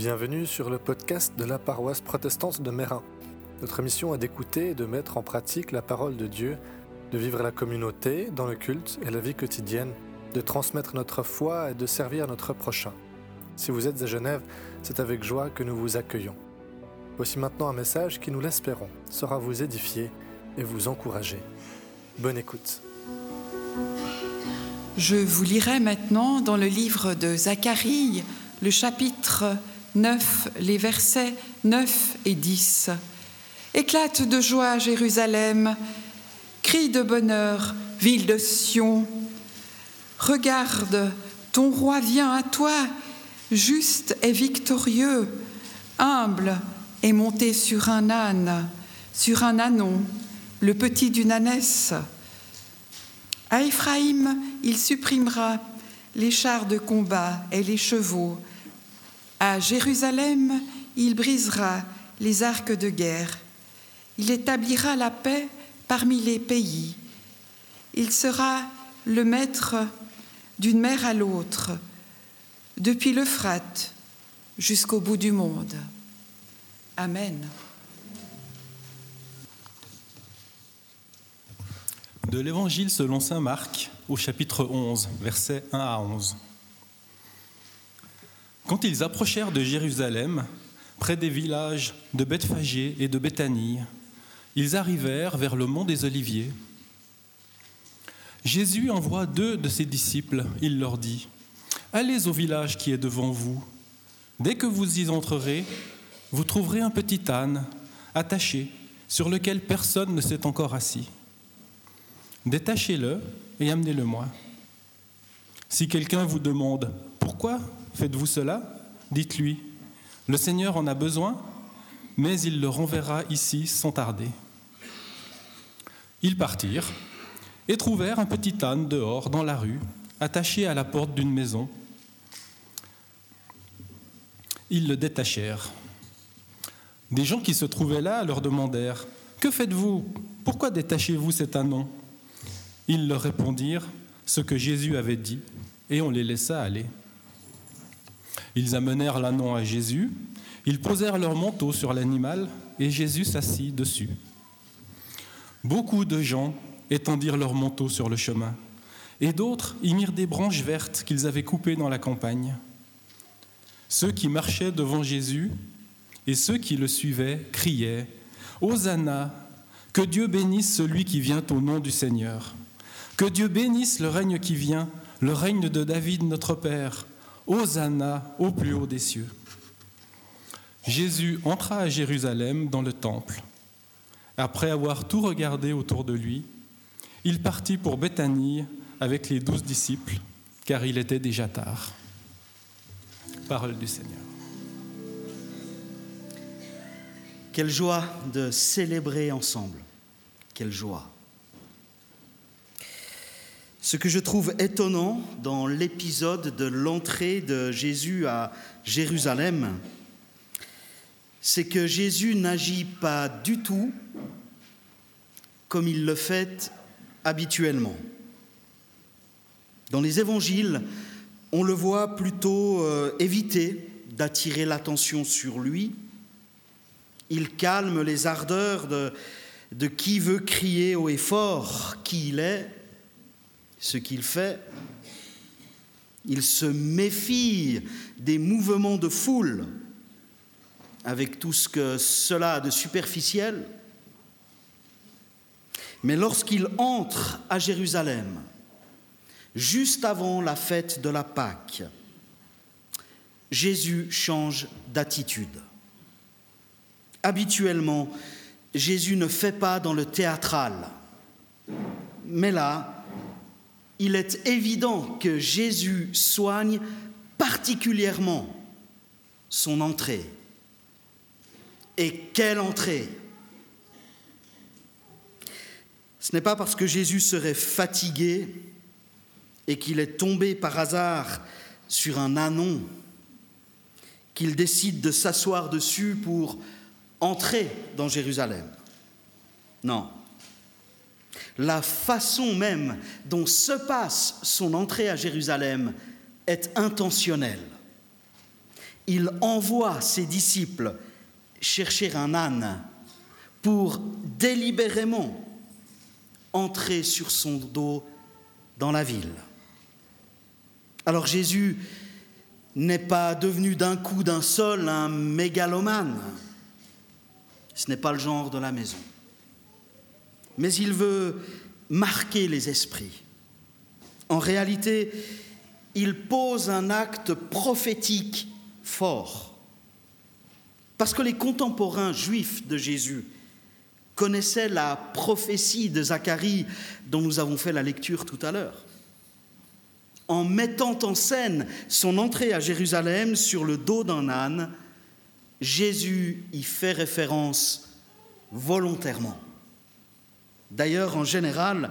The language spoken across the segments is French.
Bienvenue sur le podcast de la paroisse protestante de Mérin. Notre mission est d'écouter et de mettre en pratique la parole de Dieu, de vivre la communauté, dans le culte et la vie quotidienne, de transmettre notre foi et de servir notre prochain. Si vous êtes à Genève, c'est avec joie que nous vous accueillons. Voici maintenant un message qui, nous l'espérons, sera vous édifier et vous encourager. Bonne écoute. Je vous lirai maintenant dans le livre de Zacharie, le chapitre 9, les versets 9 et 10. Éclate de joie Jérusalem, crie de bonheur, ville de Sion. Regarde, ton roi vient à toi, juste et victorieux, humble et monté sur un âne, sur un ânon, le petit d'une ânesse. À Éphraïm, il supprimera les chars de combat et les chevaux. À Jérusalem, il brisera les arcs de guerre. Il établira la paix parmi les pays. Il sera le maître d'une mer à l'autre, depuis l'Euphrate jusqu'au bout du monde. Amen. De l'Évangile selon Saint Marc au chapitre 11, versets 1 à 11. Quand ils approchèrent de Jérusalem, près des villages de Bethphagée et de Béthanie, ils arrivèrent vers le mont des Oliviers. Jésus envoie deux de ses disciples. Il leur dit Allez au village qui est devant vous. Dès que vous y entrerez, vous trouverez un petit âne attaché sur lequel personne ne s'est encore assis. Détachez-le et amenez-le-moi. Si quelqu'un vous demande Pourquoi faites-vous cela? Dites-lui Le Seigneur en a besoin, mais il le renverra ici sans tarder. Ils partirent et trouvèrent un petit âne dehors dans la rue, attaché à la porte d'une maison. Ils le détachèrent. Des gens qui se trouvaient là leur demandèrent Que faites-vous? Pourquoi détachez-vous cet ânon ils leur répondirent ce que Jésus avait dit, et on les laissa aller. Ils amenèrent l'ânon à Jésus, ils posèrent leur manteau sur l'animal, et Jésus s'assit dessus. Beaucoup de gens étendirent leur manteau sur le chemin, et d'autres y mirent des branches vertes qu'ils avaient coupées dans la campagne. Ceux qui marchaient devant Jésus et ceux qui le suivaient criaient Hosanna, que Dieu bénisse celui qui vient au nom du Seigneur. Que Dieu bénisse le règne qui vient, le règne de David notre Père. Hosanna au plus haut des cieux. Jésus entra à Jérusalem dans le temple. Après avoir tout regardé autour de lui, il partit pour Béthanie avec les douze disciples, car il était déjà tard. Parole du Seigneur. Quelle joie de célébrer ensemble. Quelle joie. Ce que je trouve étonnant dans l'épisode de l'entrée de Jésus à Jérusalem, c'est que Jésus n'agit pas du tout comme il le fait habituellement. Dans les évangiles, on le voit plutôt euh, éviter d'attirer l'attention sur lui. Il calme les ardeurs de, de qui veut crier haut et fort qui il est ce qu'il fait, il se méfie des mouvements de foule avec tout ce que cela a de superficiel. Mais lorsqu'il entre à Jérusalem, juste avant la fête de la Pâque, Jésus change d'attitude. Habituellement, Jésus ne fait pas dans le théâtral, mais là, il est évident que Jésus soigne particulièrement son entrée. Et quelle entrée? Ce n'est pas parce que Jésus serait fatigué et qu'il est tombé par hasard sur un anon qu'il décide de s'asseoir dessus pour entrer dans Jérusalem. Non, la façon même dont se passe son entrée à Jérusalem est intentionnelle. il envoie ses disciples chercher un âne pour délibérément entrer sur son dos dans la ville. Alors Jésus n'est pas devenu d'un coup d'un seul un mégalomane. Ce n'est pas le genre de la maison. Mais il veut marquer les esprits. En réalité, il pose un acte prophétique fort. Parce que les contemporains juifs de Jésus connaissaient la prophétie de Zacharie dont nous avons fait la lecture tout à l'heure. En mettant en scène son entrée à Jérusalem sur le dos d'un âne, Jésus y fait référence volontairement. D'ailleurs, en général,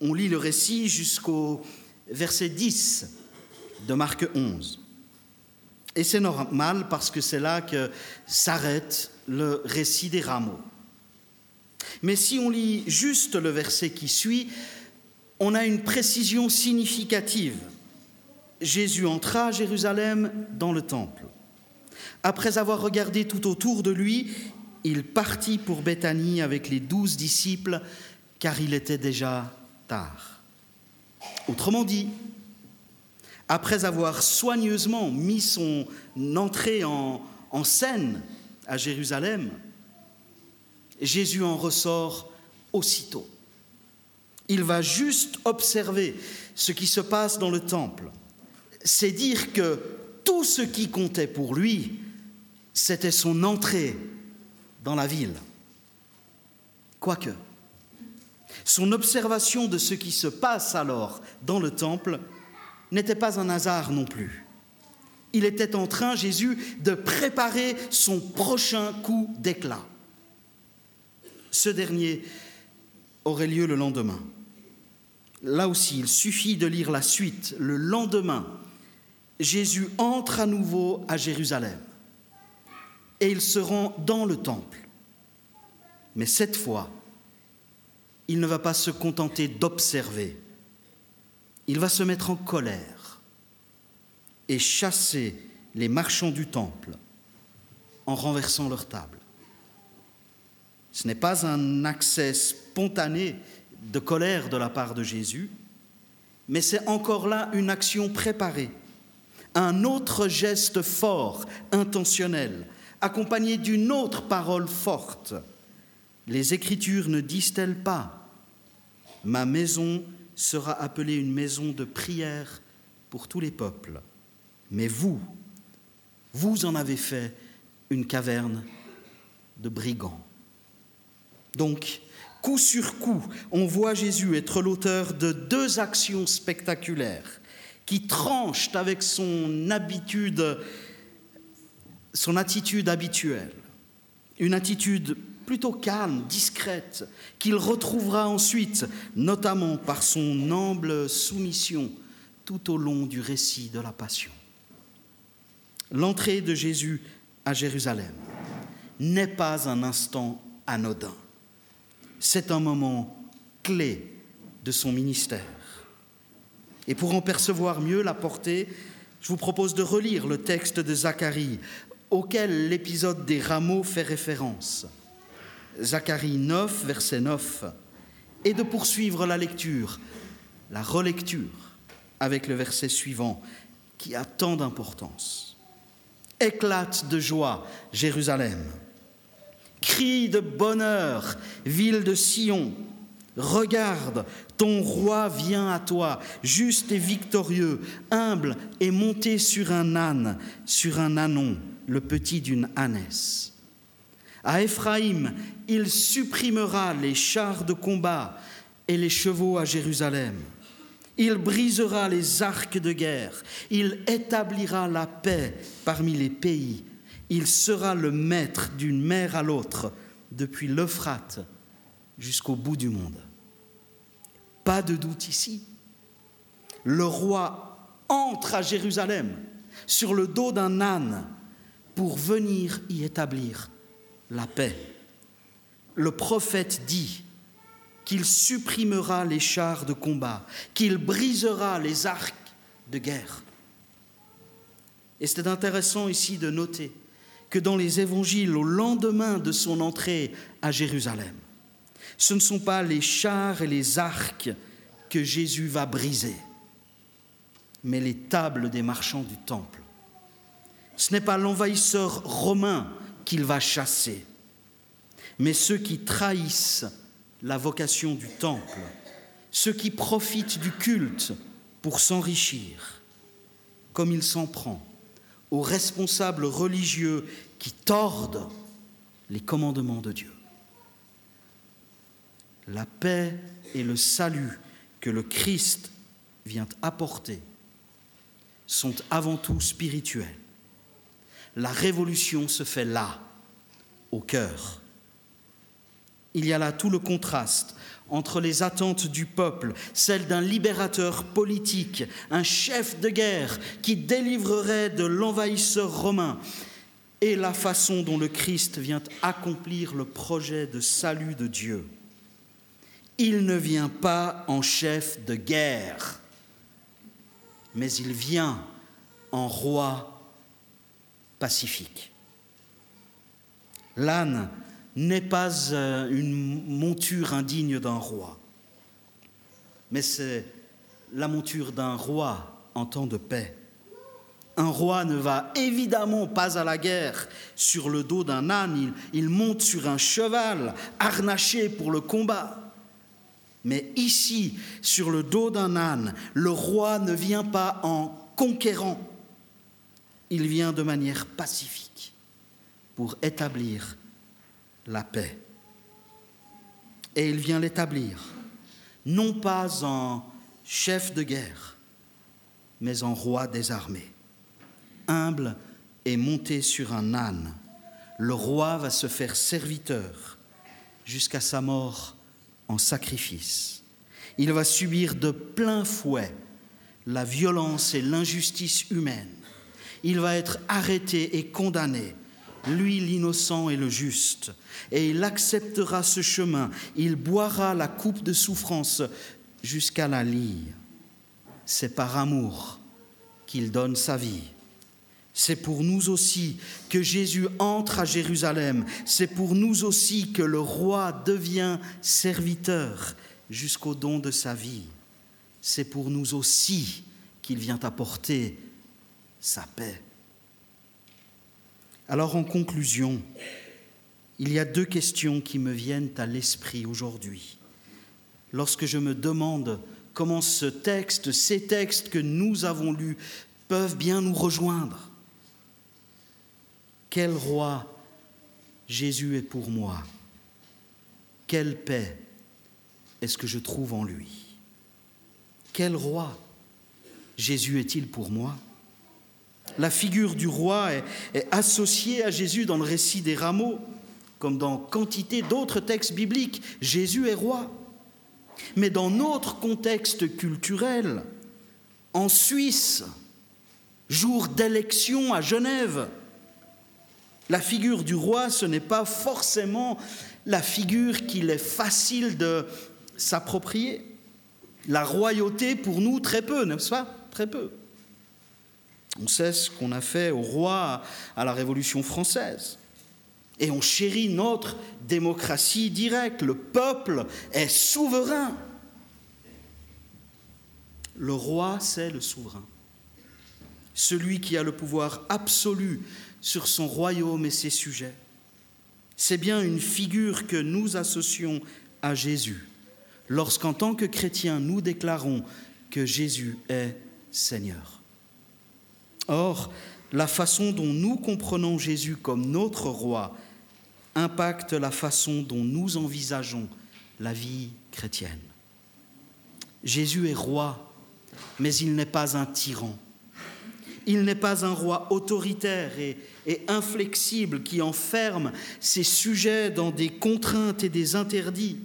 on lit le récit jusqu'au verset 10 de Marc 11. Et c'est normal parce que c'est là que s'arrête le récit des rameaux. Mais si on lit juste le verset qui suit, on a une précision significative. Jésus entra à Jérusalem dans le temple. Après avoir regardé tout autour de lui, il partit pour Béthanie avec les douze disciples, car il était déjà tard. Autrement dit, après avoir soigneusement mis son entrée en, en scène à Jérusalem, Jésus en ressort aussitôt. Il va juste observer ce qui se passe dans le temple. C'est dire que tout ce qui comptait pour lui, c'était son entrée dans la ville. Quoique, son observation de ce qui se passe alors dans le temple n'était pas un hasard non plus. Il était en train, Jésus, de préparer son prochain coup d'éclat. Ce dernier aurait lieu le lendemain. Là aussi, il suffit de lire la suite. Le lendemain, Jésus entre à nouveau à Jérusalem et il se rend dans le temple. Mais cette fois, il ne va pas se contenter d'observer, il va se mettre en colère et chasser les marchands du temple en renversant leur table. Ce n'est pas un accès spontané de colère de la part de Jésus, mais c'est encore là une action préparée, un autre geste fort, intentionnel, accompagné d'une autre parole forte. Les Écritures ne disent-elles pas Ma maison sera appelée une maison de prière pour tous les peuples, mais vous, vous en avez fait une caverne de brigands. Donc, coup sur coup, on voit Jésus être l'auteur de deux actions spectaculaires qui tranchent avec son habitude, son attitude habituelle, une attitude plutôt calme, discrète, qu'il retrouvera ensuite, notamment par son humble soumission tout au long du récit de la Passion. L'entrée de Jésus à Jérusalem n'est pas un instant anodin c'est un moment clé de son ministère. Et pour en percevoir mieux la portée, je vous propose de relire le texte de Zacharie, auquel l'épisode des rameaux fait référence. Zacharie 9, verset 9, et de poursuivre la lecture, la relecture, avec le verset suivant, qui a tant d'importance. Éclate de joie, Jérusalem. Crie de bonheur, ville de Sion. Regarde, ton roi vient à toi, juste et victorieux, humble et monté sur un âne, sur un ânon, le petit d'une ânesse. À Éphraïm, il supprimera les chars de combat et les chevaux à Jérusalem. Il brisera les arcs de guerre, il établira la paix parmi les pays il sera le maître d'une mer à l'autre, depuis l'Euphrate jusqu'au bout du monde. Pas de doute ici. Le roi entre à Jérusalem sur le dos d'un âne pour venir y établir la paix. Le prophète dit qu'il supprimera les chars de combat, qu'il brisera les arcs de guerre. Et c'est intéressant ici de noter que dans les évangiles, au lendemain de son entrée à Jérusalem, ce ne sont pas les chars et les arcs que Jésus va briser, mais les tables des marchands du temple. Ce n'est pas l'envahisseur romain qu'il va chasser, mais ceux qui trahissent la vocation du temple, ceux qui profitent du culte pour s'enrichir, comme il s'en prend aux responsables religieux qui tordent les commandements de Dieu. La paix et le salut que le Christ vient apporter sont avant tout spirituels. La révolution se fait là, au cœur. Il y a là tout le contraste entre les attentes du peuple, celles d'un libérateur politique, un chef de guerre qui délivrerait de l'envahisseur romain, et la façon dont le Christ vient accomplir le projet de salut de Dieu. Il ne vient pas en chef de guerre, mais il vient en roi L'âne n'est pas euh, une monture indigne d'un roi, mais c'est la monture d'un roi en temps de paix. Un roi ne va évidemment pas à la guerre sur le dos d'un âne, il, monte sur un cheval harnaché pour le combat. Mais ici, sur le dos d'un âne, le roi ne vient pas en conquérant, il vient de manière pacifique pour établir la paix. Et il vient l'établir, non pas en chef de guerre, mais en roi des armées. Humble et monté sur un âne, le roi va se faire serviteur jusqu'à sa mort en sacrifice. Il va subir de plein fouet la violence et l'injustice humaine. Il va être arrêté et condamné lui l'innocent et le juste, et il acceptera ce chemin, il boira la coupe de souffrance jusqu'à la lie. C'est par amour qu'il donne sa vie. C'est pour nous aussi que Jésus entre à Jérusalem. C'est pour nous aussi que le roi devient serviteur jusqu'au don de sa vie. C'est pour nous aussi qu'il vient apporter sa paix. Alors en conclusion, il y a deux questions qui me viennent à l'esprit aujourd'hui. Lorsque je me demande comment ce texte, ces textes que nous avons lus peuvent bien nous rejoindre. Quel roi Jésus est pour moi? Quelle paix est-ce que je trouve en lui? Quel roi Jésus est-il pour moi? La figure du roi est, associée à Jésus dans le récit des rameaux, comme dans quantité d'autres textes bibliques. Jésus est roi. Mais dans notre contexte culturel, en Suisse, jour d'élection à Genève, la figure du roi, ce n'est pas forcément la figure qu'il est facile de s'approprier. La royauté, pour nous, très peu, n'est-ce pas? Très peu. On sait ce qu'on a fait au roi à la Révolution française. Et on chérit notre démocratie directe. Le peuple est souverain. Le roi, c'est le souverain. Celui qui a le pouvoir absolu sur son royaume et ses sujets. C'est bien une figure que nous associons à Jésus lorsqu'en tant que chrétiens nous déclarons que Jésus est Seigneur. Or, la façon dont nous comprenons Jésus comme notre roi impacte la façon dont nous envisageons la vie chrétienne. Jésus est roi, mais il n'est pas un tyran. Il n'est pas un roi autoritaire et, inflexible qui enferme ses sujets dans des contraintes et des interdits.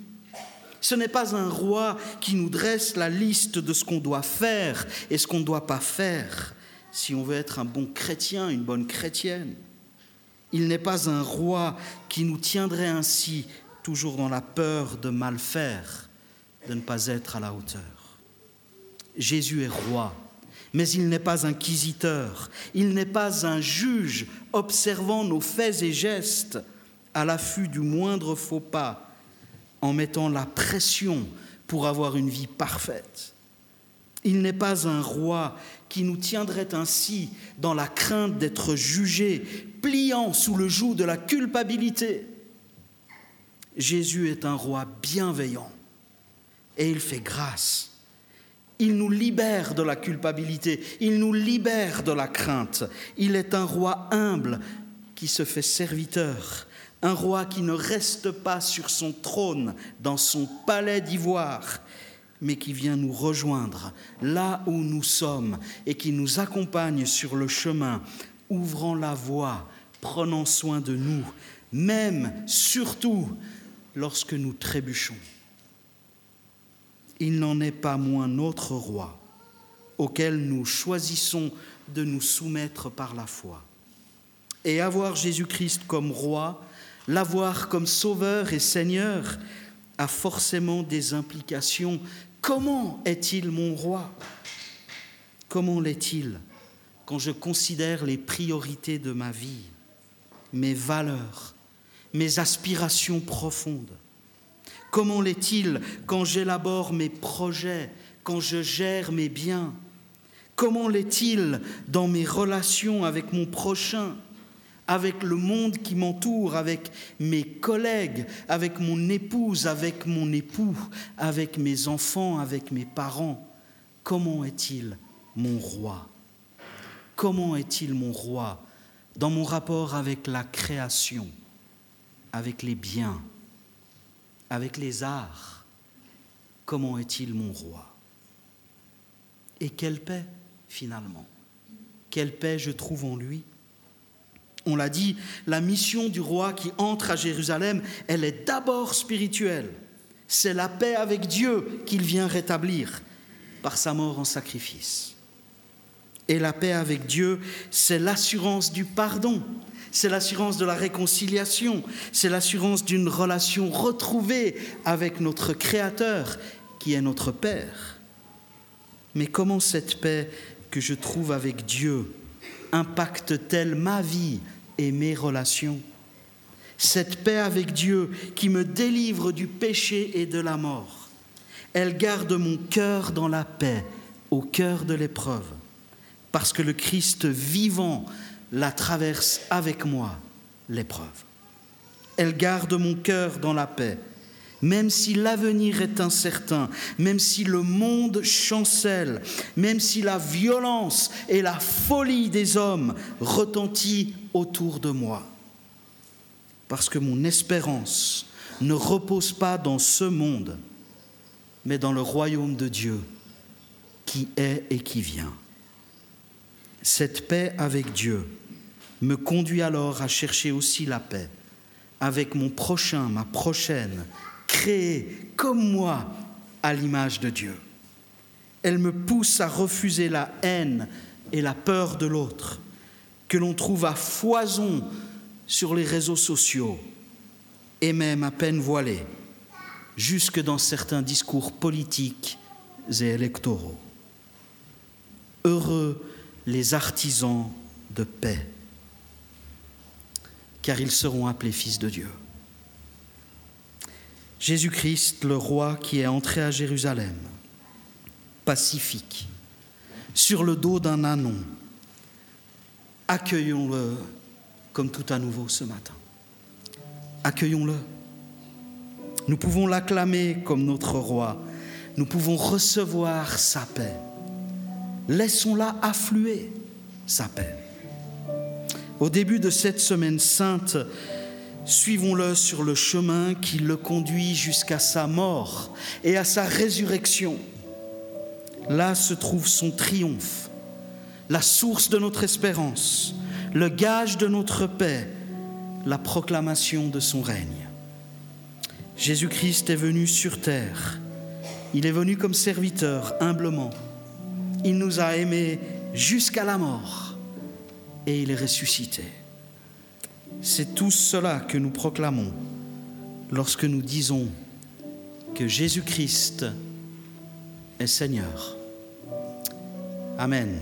Ce n'est pas un roi qui nous dresse la liste de ce qu'on doit faire et ce qu'on ne doit pas faire si on veut être un bon chrétien, une bonne chrétienne. Il n'est pas un roi qui nous tiendrait ainsi, toujours dans la peur de mal faire, de ne pas être à la hauteur. Jésus est roi, Mais il n'est pas inquisiteur, il n'est pas un juge observant nos faits et gestes à l'affût du moindre faux pas, en mettant la pression pour avoir une vie parfaite. Il n'est pas un roi qui nous tiendrait ainsi dans la crainte d'être jugé, pliant sous le joug de la culpabilité. Jésus est un roi bienveillant et il fait grâce. Il nous libère de la culpabilité, il nous libère de la crainte. Il est un roi humble qui se fait serviteur, un roi qui ne reste pas sur son trône dans son palais d'ivoire, mais qui vient nous rejoindre là où nous sommes et qui nous accompagne sur le chemin, ouvrant la voie, prenant soin de nous, même, surtout, lorsque nous trébuchons. Il n'en est pas moins notre roi, auquel nous choisissons de nous soumettre par la foi. Et avoir Jésus-Christ comme roi, l'avoir comme sauveur et seigneur, a forcément des implications Comment est-il mon roi? Comment l'est-il quand je considère les priorités de ma vie, mes valeurs, mes aspirations profondes? Comment l'est-il quand j'élabore mes projets, quand je gère mes biens? Comment l'est-il dans mes relations avec mon prochain? Avec le monde qui m'entoure, avec mes collègues, avec mon épouse, avec mon époux, avec mes enfants, avec mes parents. Comment est-il mon roi? Comment est-il mon roi dans mon rapport avec la création, avec les biens, avec les arts? Comment est-il mon roi? Et quelle paix finalement? Quelle paix je trouve en lui? On l'a dit, la mission du roi qui entre à Jérusalem, elle est d'abord spirituelle. C'est la paix avec Dieu qu'il vient rétablir par sa mort en sacrifice. Et la paix avec Dieu, c'est l'assurance du pardon, c'est l'assurance de la réconciliation, c'est l'assurance d'une relation retrouvée avec notre Créateur qui est notre Père. Mais comment cette paix que je trouve avec Dieu impacte-t-elle ma vie et mes relations. Cette paix avec Dieu qui me délivre du péché et de la mort, elle garde mon cœur dans la paix, au cœur de l'épreuve, parce que le Christ vivant la traverse avec moi, l'épreuve. Elle garde mon cœur dans la paix, même si l'avenir est incertain, même si le monde chancelle, même si la violence et la folie des hommes retentissent autour de moi. Parce que mon espérance ne repose pas dans ce monde, mais dans le royaume de Dieu qui est et qui vient. Cette paix avec Dieu me conduit alors à chercher aussi la paix avec mon prochain, ma prochaine, créée comme moi à l'image de Dieu. Elle me pousse à refuser la haine et la peur de l'autre que l'on trouve à foison sur les réseaux sociaux et même à peine voilés, jusque dans certains discours politiques et électoraux. Heureux les artisans de paix, car ils seront appelés fils de Dieu. Jésus-Christ, le roi qui est entré à Jérusalem, pacifique, sur le dos d'un anon, accueillons-le comme tout à nouveau ce matin. Accueillons-le. Nous pouvons l'acclamer comme notre roi. Nous pouvons recevoir sa paix. Laissons-la affluer, sa paix. Au début de cette semaine sainte, suivons-le sur le chemin qui le conduit jusqu'à sa mort et à sa résurrection. Là se trouve son triomphe la source de notre espérance, le gage de notre paix, la proclamation de son règne. Jésus-Christ est venu sur terre. Il est venu comme serviteur, humblement. Il nous a aimés jusqu'à la mort et il est ressuscité. C'est tout cela que nous proclamons lorsque nous disons que Jésus-Christ est Seigneur. Amen.